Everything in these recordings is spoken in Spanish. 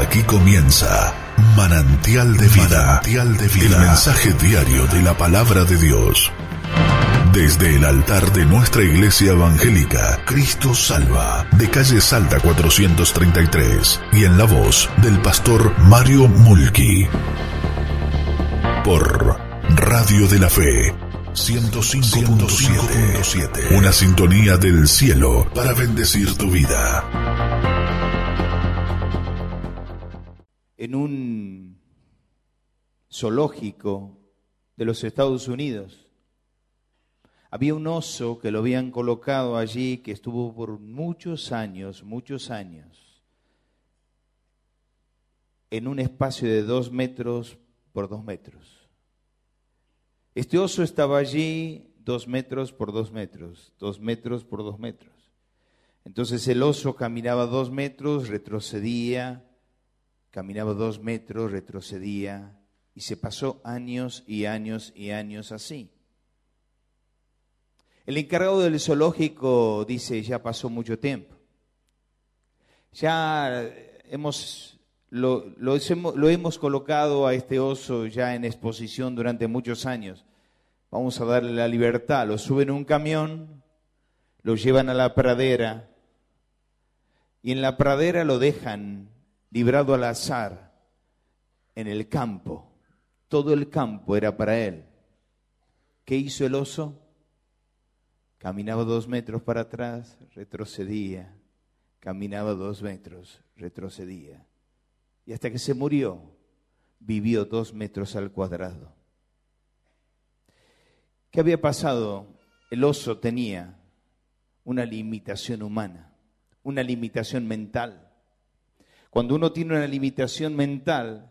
Aquí comienza Manantial de Vida. Manantial de Vida. El mensaje diario de la palabra de Dios. Desde el altar de nuestra iglesia evangélica, Cristo Salva, de calle Salta 433, y en la voz del pastor Mario Mulki. Por Radio de la Fe 105.7. Una sintonía del cielo para bendecir tu vida. En un zoológico de los Estados Unidos había un oso que lo habían colocado allí que estuvo por muchos años, muchos años, en un espacio de dos metros por dos metros. Este oso estaba allí dos metros por dos metros, dos metros por dos metros. Entonces el oso caminaba dos metros, retrocedía, caminaba dos metros, retrocedía, y se pasó años y años y años así. El encargado del zoológico dice, ya pasó mucho tiempo. Ya hemos lo, hemos colocado a este oso ya en exposición durante muchos años. Vamos a darle la libertad. Lo suben a un camión, lo llevan a la pradera y en la pradera lo dejan librado al azar en el campo. Todo el campo era para él. ¿Qué hizo el oso? Caminaba dos metros para atrás, retrocedía. Caminaba dos metros, retrocedía y hasta que se murió vivió dos metros al cuadrado. ¿Qué había pasado? El oso tenía una limitación humana, una limitación mental. Cuando uno tiene una limitación mental,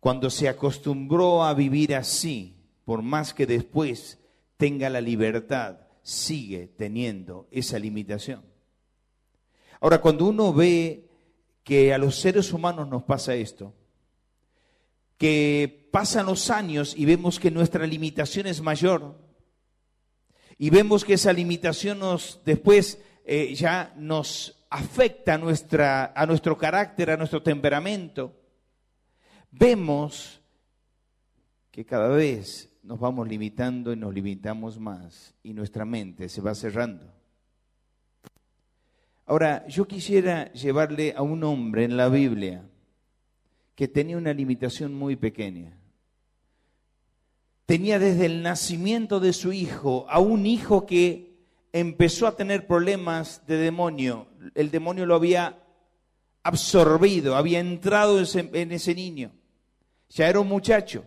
cuando se acostumbró a vivir así, por más que después tenga la libertad, sigue teniendo esa limitación. Ahora, cuando uno ve que a los seres humanos nos pasa esto, que pasan los años y vemos que nuestra limitación es mayor y vemos que esa limitación nos después eh, ya nos afecta a, nuestra, a nuestro carácter, a nuestro temperamento, vemos que cada vez nos vamos limitando y nos limitamos más y nuestra mente se va cerrando. Ahora, yo quisiera llevarle a un hombre en la Biblia que tenía una limitación muy pequeña. Tenía desde el nacimiento de su hijo a un hijo que empezó a tener problemas de demonio. El demonio lo había absorbido, había entrado en ese niño. Ya era un muchacho.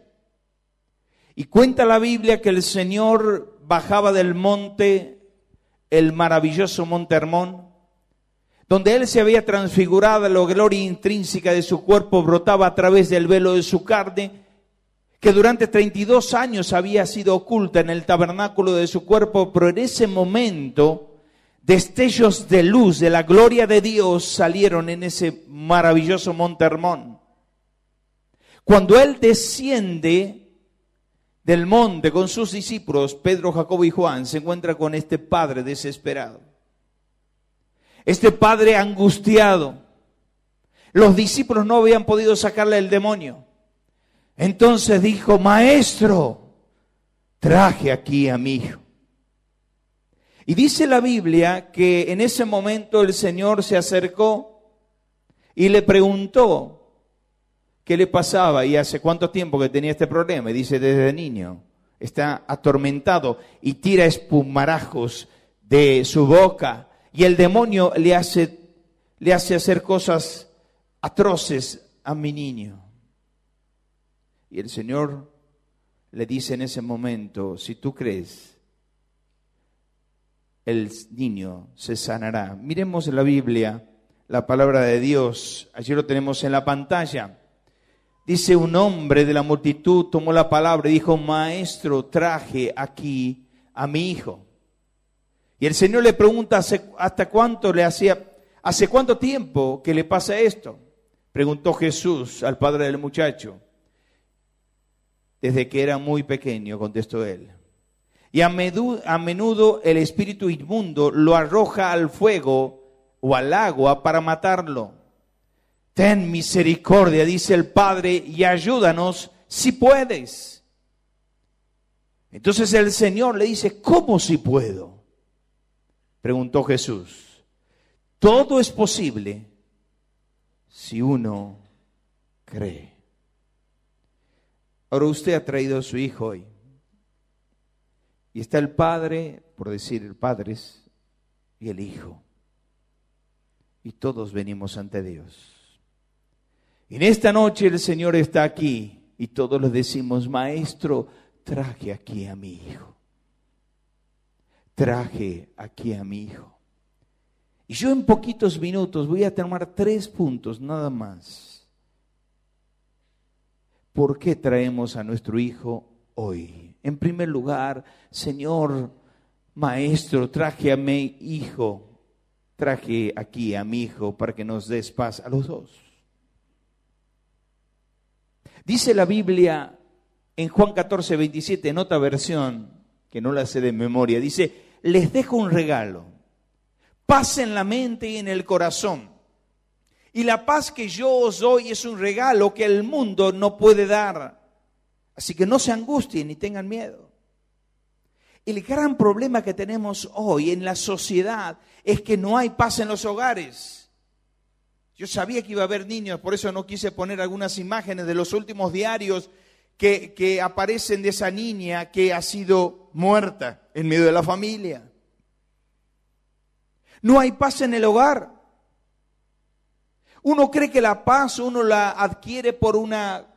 Y cuenta la Biblia que el Señor bajaba del monte, el maravilloso monte Hermón, donde él se había transfigurado, la gloria intrínseca de su cuerpo brotaba a través del velo de su carne, que durante 32 años había sido oculta en el tabernáculo de su cuerpo, pero en ese momento destellos de luz, de la gloria de Dios salieron en ese maravilloso monte Hermón. Cuando él desciende del monte con sus discípulos, Pedro, Jacobo y Juan, se encuentra con este padre desesperado este padre angustiado. Los discípulos no habían podido sacarle el demonio. Entonces dijo, maestro, traje aquí a mi hijo. Y dice la Biblia que en ese momento el Señor se acercó y le preguntó qué le pasaba y hace cuánto tiempo que tenía este problema. Y dice, desde niño está atormentado y tira espumarajos de su boca y el demonio le hace, le hace hacer cosas atroces a mi niño. Y el Señor le dice en ese momento, si tú crees, el niño se sanará. Miremos la Biblia la palabra de Dios. Allí lo tenemos en la pantalla. Dice un hombre de la multitud tomó la palabra y dijo, maestro, traje aquí a mi hijo. Y el Señor le pregunta hasta cuánto le hacía, hace cuánto tiempo que le pasa esto. Preguntó Jesús al padre del muchacho. Desde que era muy pequeño, contestó él. Y a menudo el espíritu inmundo lo arroja al fuego o al agua para matarlo. Ten misericordia, dice el Padre, y ayúdanos si puedes. Entonces el Señor le dice, ¿cómo si puedo? Preguntó Jesús. Todo es posible si uno cree. Ahora usted ha traído a su hijo hoy. Y está el Padre, por decir padres, y el Hijo. Y todos venimos ante Dios. En esta noche el Señor está aquí y todos le decimos, Maestro, traje aquí a mi hijo. Traje aquí a mi hijo. Y yo en poquitos minutos voy a tomar tres puntos nada más. ¿Por qué traemos a nuestro hijo hoy? En primer lugar, Señor, Maestro, traje a mi hijo, traje aquí a mi hijo para que nos des paz a los dos. Dice la Biblia en Juan 14, 27, en otra versión, que no la sé de memoria, dice, les dejo un regalo, paz en la mente y en el corazón. Y la paz que yo os doy es un regalo que el mundo no puede dar. Así que no se angustien ni tengan miedo. El gran problema que tenemos hoy en la sociedad es que no hay paz en los hogares. Yo sabía que iba a haber niños, por eso no quise poner algunas imágenes de los últimos diarios que, aparecen de esa niña que ha sido muerta en medio de la familia. No hay paz en el hogar. Uno cree que la paz uno la adquiere por una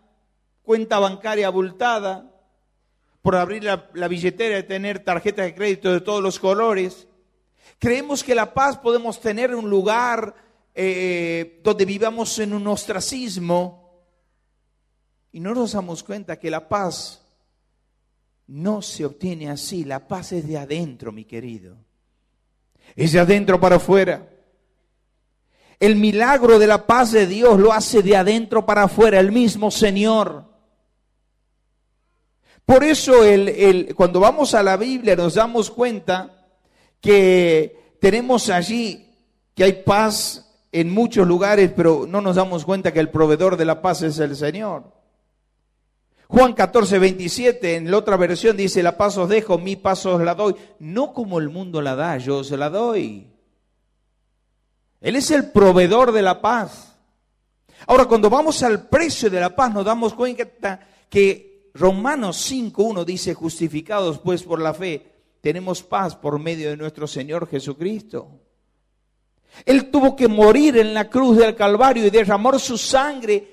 cuenta bancaria abultada, por abrir la, billetera y tener tarjetas de crédito de todos los colores. Creemos que la paz podemos tener en un lugar eh, donde vivamos en un ostracismo y no nos damos cuenta que la paz no se obtiene así, la paz es de adentro, mi querido. Es de adentro para afuera. El milagro de la paz de Dios lo hace de adentro para afuera, el mismo Señor. Por eso cuando vamos a la Biblia nos damos cuenta que tenemos allí que hay paz en muchos lugares, pero no nos damos cuenta que el proveedor de la paz es el Señor. Juan 14, 27, en la otra versión dice, la paz os dejo, mi paz os la doy. No como el mundo la da, yo os la doy. Él es el proveedor de la paz. Ahora, cuando vamos al precio de la paz, nos damos cuenta que Romanos 5.1 dice, justificados pues por la fe, tenemos paz por medio de nuestro Señor Jesucristo. Él tuvo que morir en la cruz del Calvario y derramar su sangre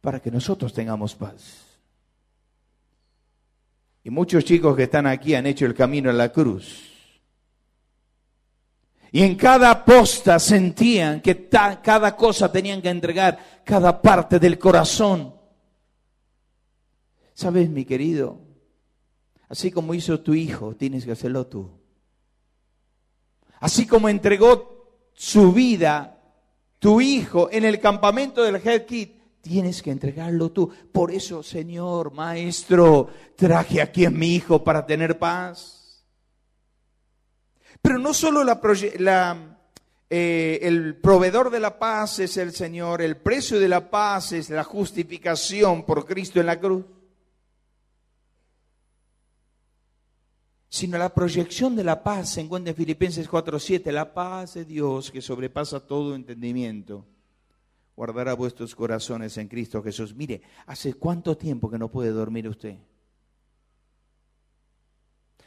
para que nosotros tengamos paz. Y muchos chicos que están aquí han hecho el camino a la cruz. Y en cada posta sentían que cada cosa tenían que entregar, cada parte del corazón. ¿Sabes, mi querido? Así como hizo tu hijo, tienes que hacerlo tú. Así como entregó su vida tu hijo en el campamento del Head tienes que entregarlo tú. Por eso, Señor, Maestro, traje aquí a mi hijo para tener paz. Pero no solo eh, el proveedor de la paz es el Señor, el precio de la paz es la justificación por Cristo en la cruz. sino la proyección de la paz se encuentra en Filipenses 4:7, la paz de Dios que sobrepasa todo entendimiento. Guardará vuestros corazones en Cristo Jesús. Mire, ¿hace cuánto tiempo que no puede dormir usted?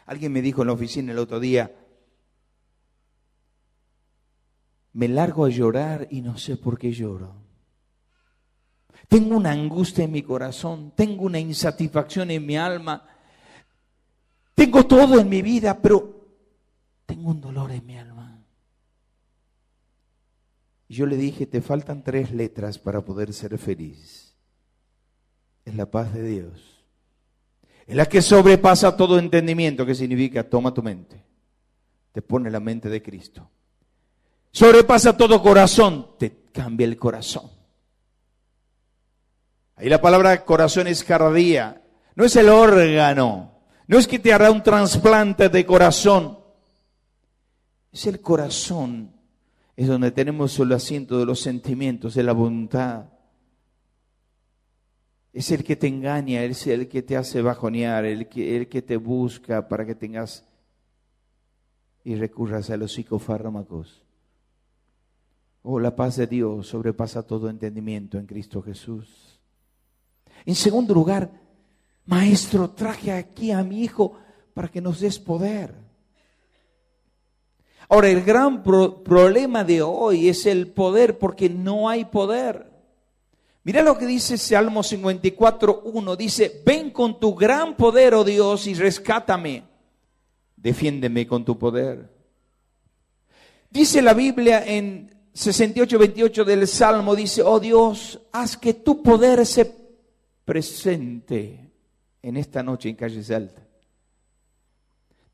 Alguien me dijo en la oficina el otro día, me largo a llorar y no sé por qué lloro. Tengo una angustia en mi corazón, tengo una insatisfacción en mi alma tengo todo en mi vida, pero tengo un dolor en mi alma. Y yo le dije, te faltan tres letras para poder ser feliz. Es la paz de Dios. Es la que sobrepasa todo entendimiento, que significa toma tu mente, te pone la mente de Cristo. Sobrepasa todo corazón, te cambia el corazón. Ahí la palabra corazón es cardía, no es el órgano, no es que te hará un trasplante de corazón. Es el corazón es donde tenemos el asiento de los sentimientos, de la voluntad. Es el que te engaña, es el que te hace bajonear, el que, el que te busca para que tengas y recurras a los psicofármacos. Oh, la paz de Dios sobrepasa todo entendimiento en Cristo Jesús. En segundo lugar, maestro, traje aquí a mi hijo para que nos des poder. Ahora, el gran problema de hoy es el poder porque no hay poder. Mira lo que dice Salmo 54, 1. Dice, ven con tu gran poder, oh Dios, y rescátame. Defiéndeme con tu poder. Dice la Biblia en 68, 28 del Salmo, dice, oh Dios, haz que tu poder se presente en esta noche en Calle Alta.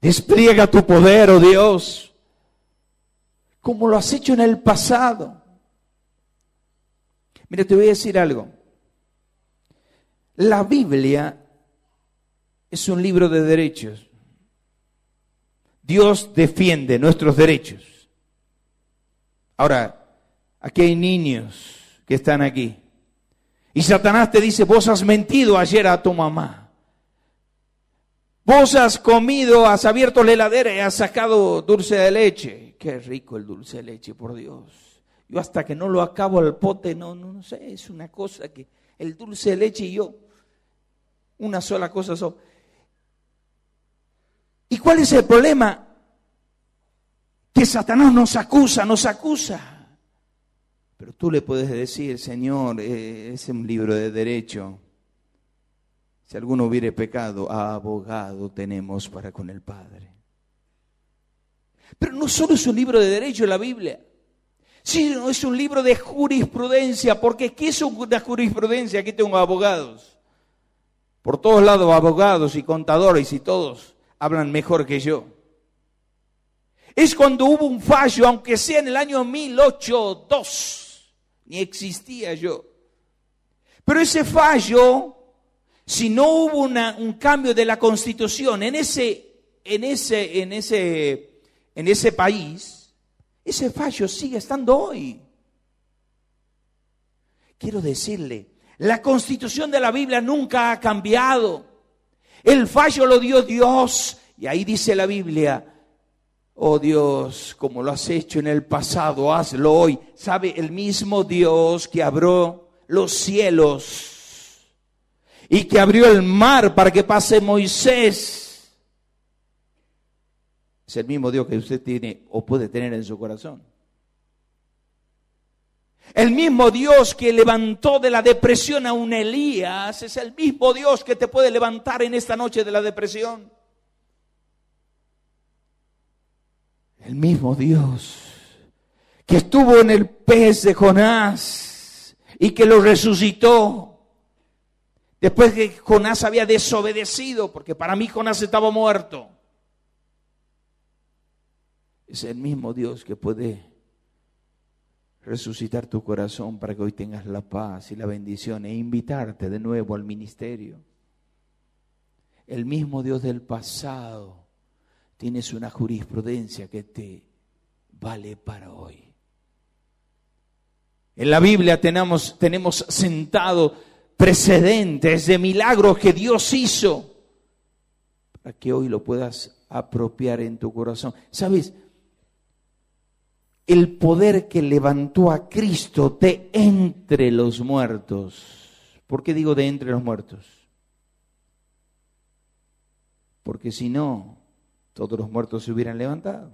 Despliega tu poder, oh Dios como lo has hecho en el pasado. Mira, te voy a decir algo. La Biblia es un libro de derechos. Dios defiende nuestros derechos. Ahora, aquí hay niños que están aquí. Y Satanás te dice, vos has mentido ayer a tu mamá. Vos has comido, has abierto la heladera y has sacado dulce de leche. Qué rico el dulce de leche, por Dios. Yo hasta que no lo acabo al pote, no, no, no sé, es una cosa que el dulce de leche y yo, una sola cosa son. ¿Y cuál es el problema? Que Satanás nos acusa, nos acusa. Pero tú le puedes decir, Señor, eh, es un libro de derecho. Si alguno hubiere pecado, abogado tenemos para con el Padre. Pero no solo es un libro de derecho la Biblia, sino es un libro de jurisprudencia, porque ¿qué es una jurisprudencia? Aquí tengo abogados. Por todos lados abogados y contadores y todos hablan mejor que yo. Es cuando hubo un fallo, aunque sea en el año 1008-2, ni existía yo. Pero ese fallo, si no hubo un cambio de la constitución en ese, en ese, en ese en ese país, ese fallo sigue estando hoy. Quiero decirle, la constitución de la Biblia nunca ha cambiado. El fallo lo dio Dios. Y ahí dice la Biblia, oh Dios, como lo has hecho en el pasado, hazlo hoy. ¿Sabe? El mismo Dios que abrió los cielos y que abrió el mar para que pase Moisés es el mismo Dios que usted tiene o puede tener en su corazón. El mismo Dios que levantó de la depresión a un Elías es el mismo Dios que te puede levantar en esta noche de la depresión. El mismo Dios que estuvo en el pez de Jonás y que lo resucitó. Después que Jonás había desobedecido, porque para mí Jonás estaba muerto es el mismo Dios que puede resucitar tu corazón para que hoy tengas la paz y la bendición e invitarte de nuevo al ministerio. El mismo Dios del pasado tienes una jurisprudencia que te vale para hoy. En la Biblia tenemos, sentado precedentes de milagros que Dios hizo para que hoy lo puedas apropiar en tu corazón. ¿Sabes? el poder que levantó a Cristo de entre los muertos. ¿Por qué digo de entre los muertos? Porque si no, todos los muertos se hubieran levantado.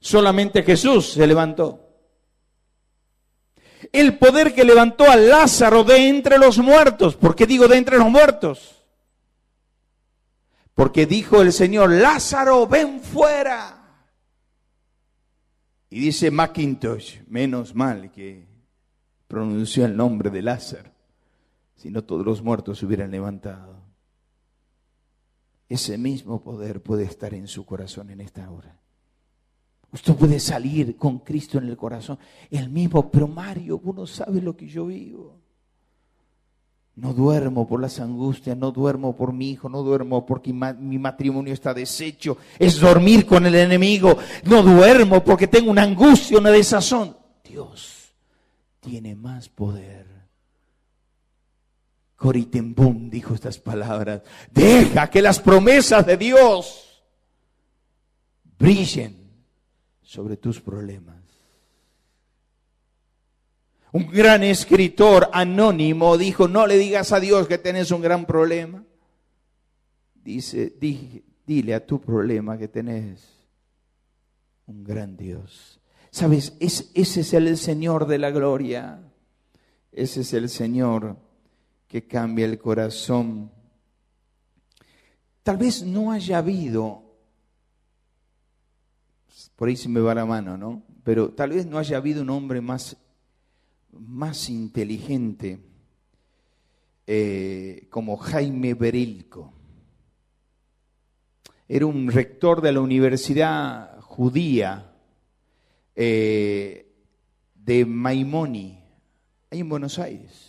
Solamente Jesús se levantó. El poder que levantó a Lázaro de entre los muertos. ¿Por qué digo de entre los muertos? Porque dijo el Señor, Lázaro, ven fuera. Y dice Macintosh, menos mal que pronunció el nombre de Lázaro, si no todos los muertos se hubieran levantado. Ese mismo poder puede estar en su corazón en esta hora. Usted puede salir con Cristo en el corazón, el mismo, pero Mario, uno sabe lo que yo vivo. No duermo por las angustias, no duermo por mi hijo, no duermo porque mi matrimonio está deshecho. Es dormir con el enemigo. No duermo porque tengo una angustia, una desazón. Dios tiene más poder. Coritembum dijo estas palabras. Deja que las promesas de Dios brillen sobre tus problemas. Un gran escritor anónimo dijo, no le digas a Dios que tenés un gran problema. Dice, dile a tu problema que tenés un gran Dios. Sabes, ese es el Señor de la gloria. Ese es el Señor que cambia el corazón. Tal vez no haya habido, por ahí se me va la mano, ¿no? Pero tal vez no haya habido un hombre más más inteligente eh, como Jaime Berilco. Era un rector de la Universidad Judía eh, de Maimoni, ahí en Buenos Aires.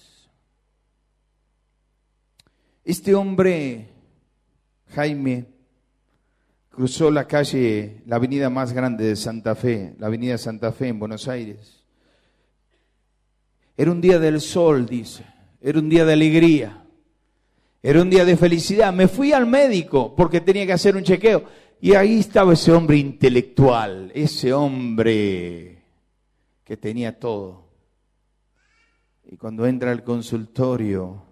Este hombre, Jaime, cruzó la calle, la avenida más grande de Santa Fe, la avenida Santa Fe en Buenos Aires era un día del sol, dice. Era un día de alegría. Era un día de felicidad. Me fui al médico porque tenía que hacer un chequeo. Y ahí estaba ese hombre intelectual, ese hombre que tenía todo. Y cuando entra al consultorio,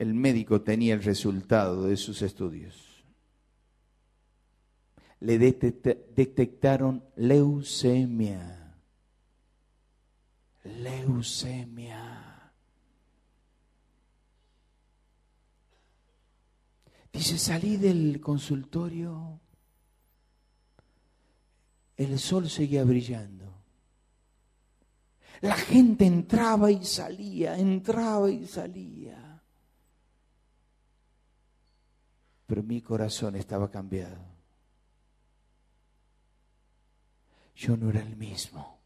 el médico tenía el resultado de sus estudios. Le detectaron leucemia leucemia. Dice, salí del consultorio, el sol seguía brillando. La gente entraba y salía, entraba y salía. Pero mi corazón estaba cambiado. Yo no era el mismo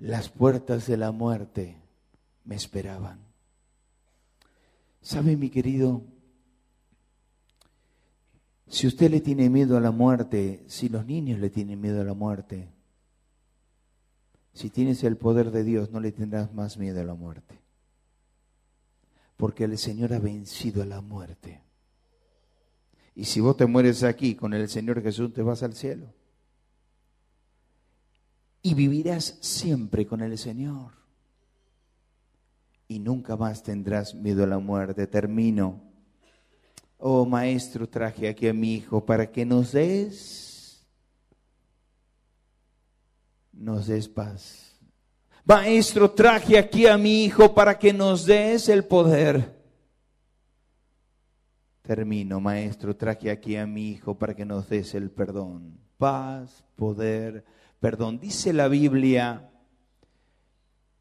las puertas de la muerte me esperaban. ¿Sabe, mi querido? Si usted le tiene miedo a la muerte, si los niños le tienen miedo a la muerte, si tienes el poder de Dios, no le tendrás más miedo a la muerte. Porque el Señor ha vencido a la muerte. Y si vos te mueres aquí con el Señor Jesús, te vas al cielo y vivirás siempre con el Señor. Y nunca más tendrás miedo a la muerte. Termino. Oh maestro, traje aquí a mi hijo para que nos des, nos des paz. Maestro, traje aquí a mi hijo para que nos des el poder. Termino, maestro, traje aquí a mi hijo para que nos des el perdón. Paz, poder, perdón. Dice la Biblia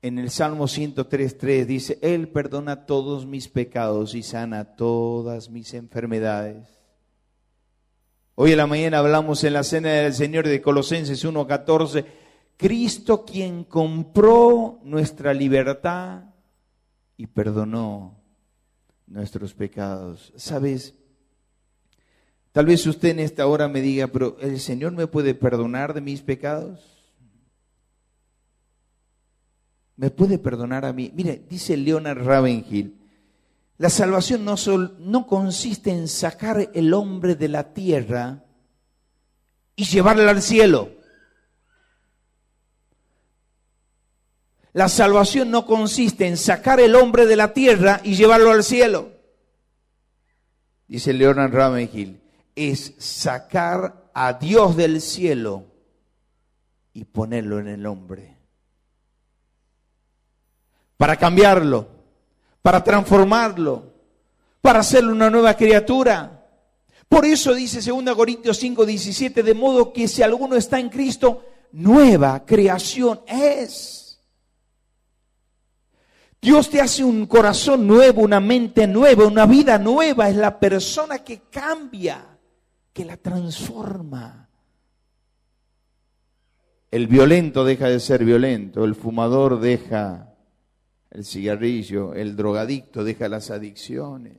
en el Salmo 103.3, dice, Él perdona todos mis pecados y sana todas mis enfermedades. Hoy en la mañana hablamos en la cena del Señor de Colosenses 1.14, Cristo quien compró nuestra libertad y perdonó nuestros pecados. ¿Sabes? Tal vez usted en esta hora me diga, pero ¿el Señor me puede perdonar de mis pecados? ¿Me puede perdonar a mí? Mire, dice Leonard Ravenhill, la salvación no, no consiste en sacar el hombre de la tierra y llevarlo al cielo. La salvación no consiste en sacar el hombre de la tierra y llevarlo al cielo. Dice Leonard Ravenhill, es sacar a Dios del cielo y ponerlo en el hombre. Para cambiarlo, para transformarlo, para hacerlo una nueva criatura. Por eso dice 2 Corintios 5, 17, de modo que si alguno está en Cristo, nueva creación es. Dios te hace un corazón nuevo, una mente nueva, una vida nueva. Es la persona que cambia que la transforma. El violento deja de ser violento, el fumador deja el cigarrillo, el drogadicto deja las adicciones.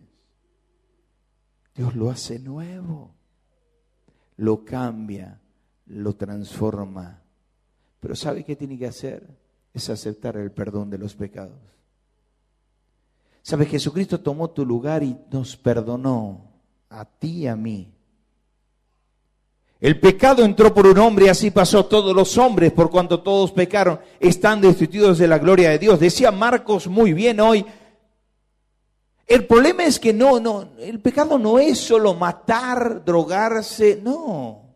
Dios lo hace nuevo, lo cambia, lo transforma. Pero ¿sabe qué tiene que hacer? Es aceptar el perdón de los pecados. ¿Sabe? Jesucristo tomó tu lugar y nos perdonó a ti y a mí. El pecado entró por un hombre y así pasó todos los hombres, por cuanto todos pecaron, están destituidos de la gloria de Dios. Decía Marcos muy bien hoy. El problema es que no, no, el pecado no es solo matar, drogarse, no.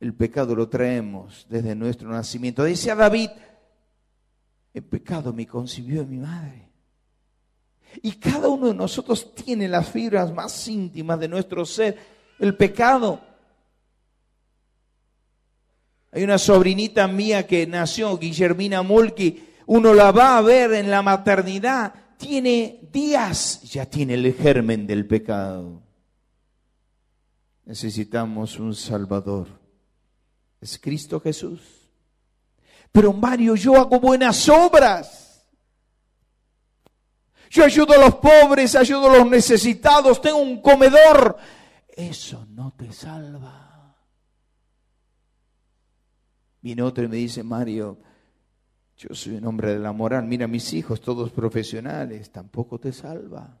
El pecado lo traemos desde nuestro nacimiento. Decía David, el pecado me concibió en mi madre. Y cada uno de nosotros tiene las fibras más íntimas de nuestro ser el pecado. Hay una sobrinita mía que nació, Guillermina Mulki, uno la va a ver en la maternidad, tiene días, ya tiene el germen del pecado. Necesitamos un Salvador. Es Cristo Jesús. Pero Mario, yo hago buenas obras. Yo ayudo a los pobres, ayudo a los necesitados, tengo un comedor, eso no te salva. Viene otro y me dice, Mario, yo soy un hombre de la moral, mira mis hijos, todos profesionales, tampoco te salva.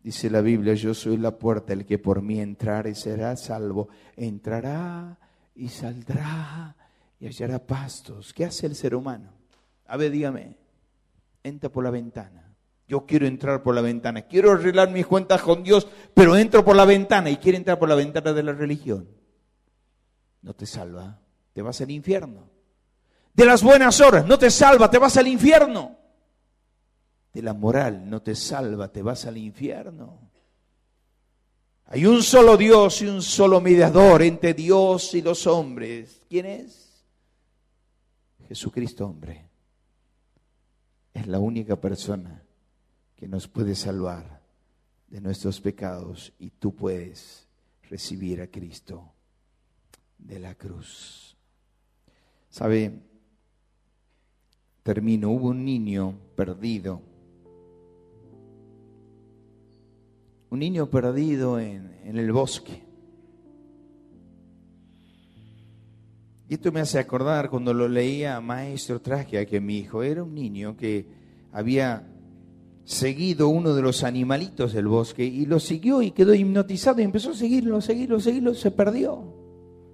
Dice la Biblia, yo soy la puerta, el que por mí entrare será salvo. Entrará y saldrá y hallará pastos. ¿Qué hace el ser humano? A ver, dígame, entra por la ventana. Yo quiero entrar por la ventana, quiero arreglar mis cuentas con Dios, pero entro por la ventana y quiero entrar por la ventana de la religión. No te salva, te vas al infierno. De las buenas horas, no te salva, te vas al infierno. De la moral, no te salva, te vas al infierno. Hay un solo Dios y un solo mediador entre Dios y los hombres. ¿Quién es? Jesucristo hombre. Es la única persona que nos puede salvar de nuestros pecados y tú puedes recibir a Cristo de la cruz. ¿Sabe? Termino, hubo un niño perdido, un niño perdido en, en el bosque. Y esto me hace acordar cuando lo leía, maestro, traje a que mi hijo era un niño que había seguido uno de los animalitos del bosque y lo siguió y quedó hipnotizado y empezó a seguirlo, seguirlo, seguirlo, se perdió.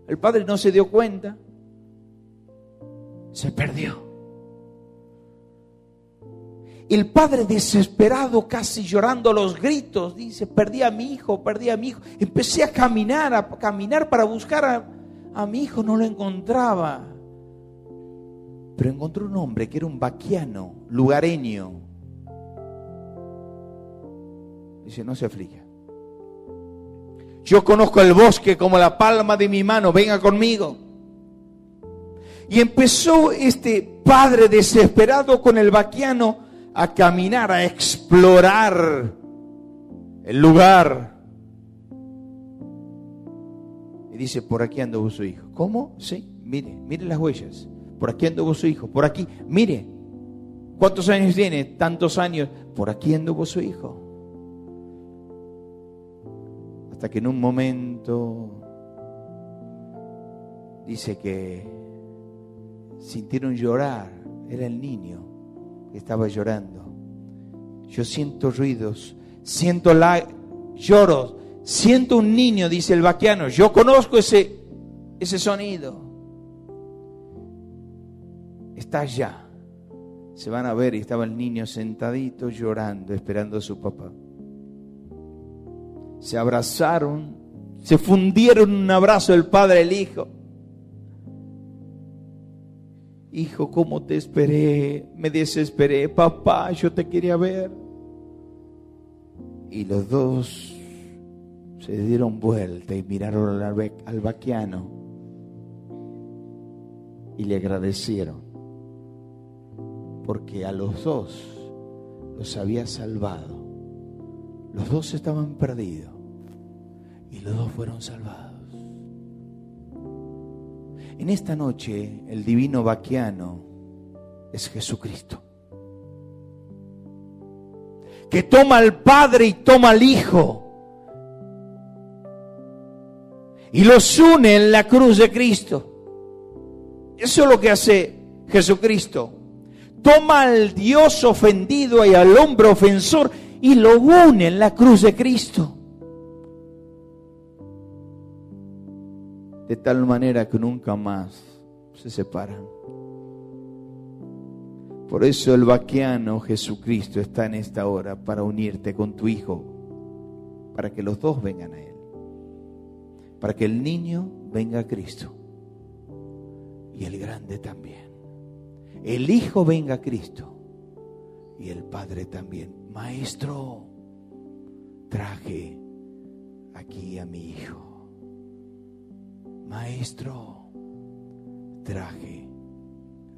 El padre no se dio cuenta, se perdió. El padre desesperado, casi llorando los gritos, dice, perdí a mi hijo, perdí a mi hijo. Empecé a caminar, a caminar para buscar a, a mi hijo, no lo encontraba. Pero encontró un hombre que era un vaquiano, lugareño, Dice, no se aflige. Yo conozco el bosque como la palma de mi mano, venga conmigo. Y empezó este padre desesperado con el vaquiano a caminar, a explorar el lugar. Dice, por aquí anduvo su hijo. ¿Cómo? Sí, mire, mire las huellas. Por aquí anduvo su hijo, por aquí, mire. ¿Cuántos años tiene? Tantos años. Por aquí anduvo su hijo. Hasta que en un momento dice que sintieron llorar. Era el niño que estaba llorando. Yo siento ruidos, siento la, lloros, siento un niño, dice el vaquiano. Yo conozco ese, ese sonido. Está allá. Se van a ver y estaba el niño sentadito llorando, esperando a su papá se abrazaron, se fundieron un abrazo el padre y el hijo. Hijo, ¿cómo te esperé? Me desesperé. Papá, yo te quería ver. Y los dos se dieron vuelta y miraron al, vaquiano y le agradecieron. Porque a los dos los había salvado los dos estaban perdidos y los dos fueron salvados. En esta noche el divino vaquiano es Jesucristo. Que toma al Padre y toma al Hijo. Y los une en la cruz de Cristo. Eso es lo que hace Jesucristo. Toma al Dios ofendido y al hombre ofensor y lo une en la cruz de Cristo. De tal manera que nunca más se separan. Por eso el vaquiano Jesucristo está en esta hora para unirte con tu hijo, para que los dos vengan a Él, para que el niño venga a Cristo y el grande también. El hijo venga a Cristo y el padre también. Maestro, traje aquí a mi hijo. Maestro, traje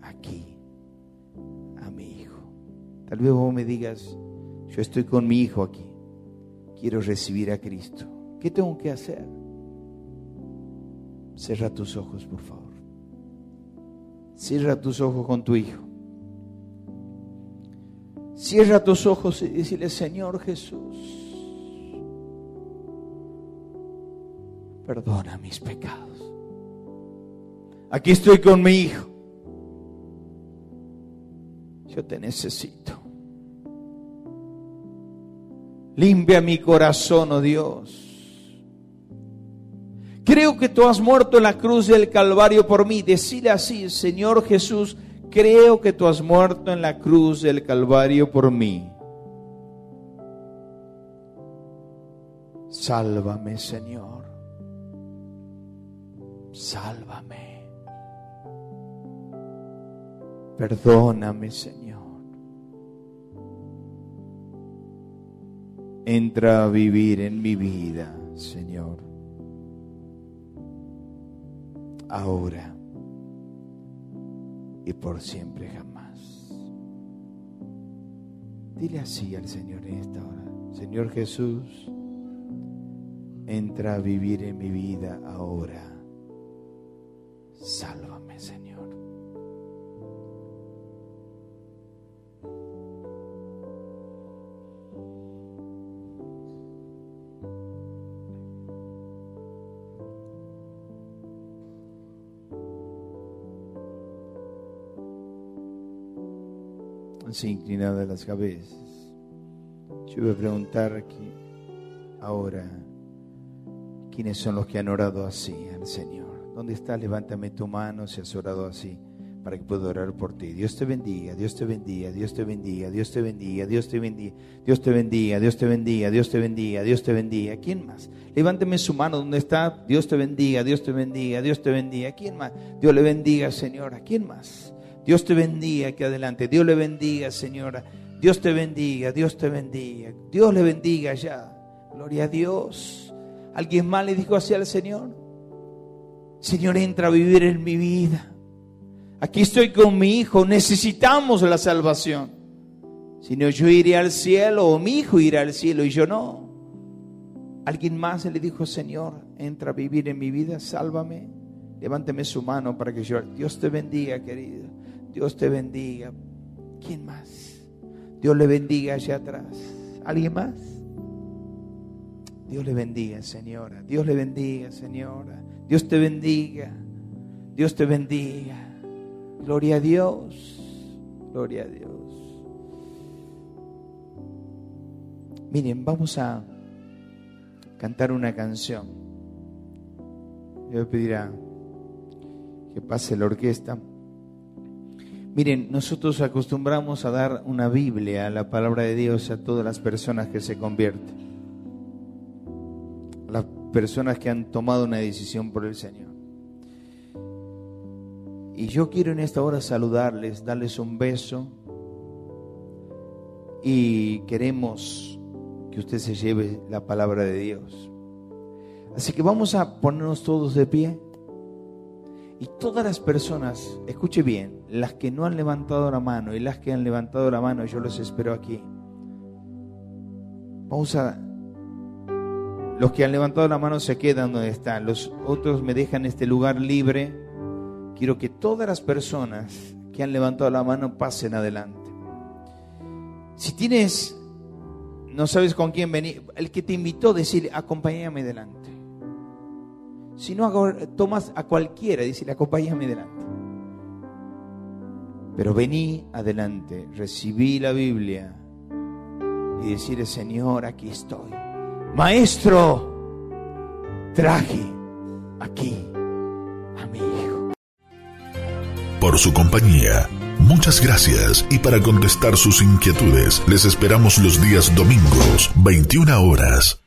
aquí a mi hijo. Tal vez vos me digas, yo estoy con mi hijo aquí, quiero recibir a Cristo. ¿Qué tengo que hacer? Cierra tus ojos, por favor. Cierra tus ojos con tu hijo. Cierra tus ojos y dile, Señor Jesús, perdona mis pecados. Aquí estoy con mi hijo. Yo te necesito. Limpia mi corazón, oh Dios. Creo que tú has muerto en la cruz del Calvario por mí. Decile así, Señor Jesús, creo que tú has muerto en la cruz del Calvario por mí. Sálvame, Señor. Sálvame. Perdóname, Señor. Entra a vivir en mi vida, Señor. Ahora y por siempre jamás. Dile así al Señor en esta hora. Señor Jesús, entra a vivir en mi vida ahora. Sálvame, así inclinada las cabezas. Yo voy a preguntar aquí, ahora, ¿quiénes son los que han orado así al Señor? ¿Dónde está? Levántame tu mano si has orado así para que pueda orar por ti. Dios te bendiga, Dios te bendiga, Dios te bendiga, Dios te bendiga, Dios te bendiga, Dios te bendiga, Dios te bendiga, Dios te bendiga, Dios te bendiga. ¿Quién más? Levánteme su mano donde está. Dios te bendiga, Dios te bendiga, Dios te bendiga. ¿Quién más? Dios le bendiga, Señora. ¿Quién más? Dios te bendiga aquí adelante. Dios le bendiga, señora. Dios te bendiga, Dios te bendiga. Dios le bendiga ya. Gloria a Dios. ¿Alguien más le dijo así al Señor? Señor, entra a vivir en mi vida. Aquí estoy con mi hijo. Necesitamos la salvación. Si no, yo iré al cielo o mi hijo irá al cielo y yo no. Alguien más le dijo, Señor, entra a vivir en mi vida, sálvame. Levánteme su mano para que yo... Dios te bendiga, querido. Dios te bendiga. ¿Quién más? Dios le bendiga allá atrás. ¿Alguien más? Dios le bendiga, señora. Dios le bendiga, señora. Dios te bendiga. Dios te bendiga. Gloria a Dios. Gloria a Dios. Miren, vamos a cantar una canción. Yo pedir a que pase la orquesta. Miren, nosotros acostumbramos a dar una Biblia, la palabra de Dios, a todas las personas que se convierten, las personas que han tomado una decisión por el Señor. Y yo quiero en esta hora saludarles, darles un beso y queremos que usted se lleve la palabra de Dios. Así que vamos a ponernos todos de pie. Y todas las personas, escuche bien, las que no han levantado la mano y las que han levantado la mano, yo los espero aquí. Vamos a... Los que han levantado la mano se quedan donde están, los otros me dejan este lugar libre quiero que todas las personas que han levantado la mano pasen adelante. Si tienes, no sabes con quién venir, el que te invitó, decirle, acompáñame adelante. Si no, tomas a cualquiera, decirle, acompáñame adelante. Pero vení adelante, recibí la Biblia y decirle, Señor, aquí estoy. Maestro, traje aquí a mi hijo. Por su compañía, muchas gracias y para contestar sus inquietudes les esperamos los días domingos, 21 horas,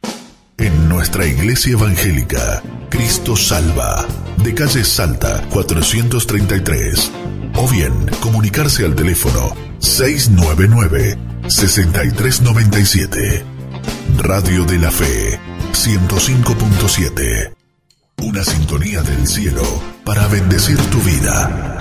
en nuestra iglesia evangélica, Cristo Salva, de calle Salta 433 o bien comunicarse al teléfono 699-6397. Radio de la Fe 105.7. Una sintonía del cielo para bendecir tu vida.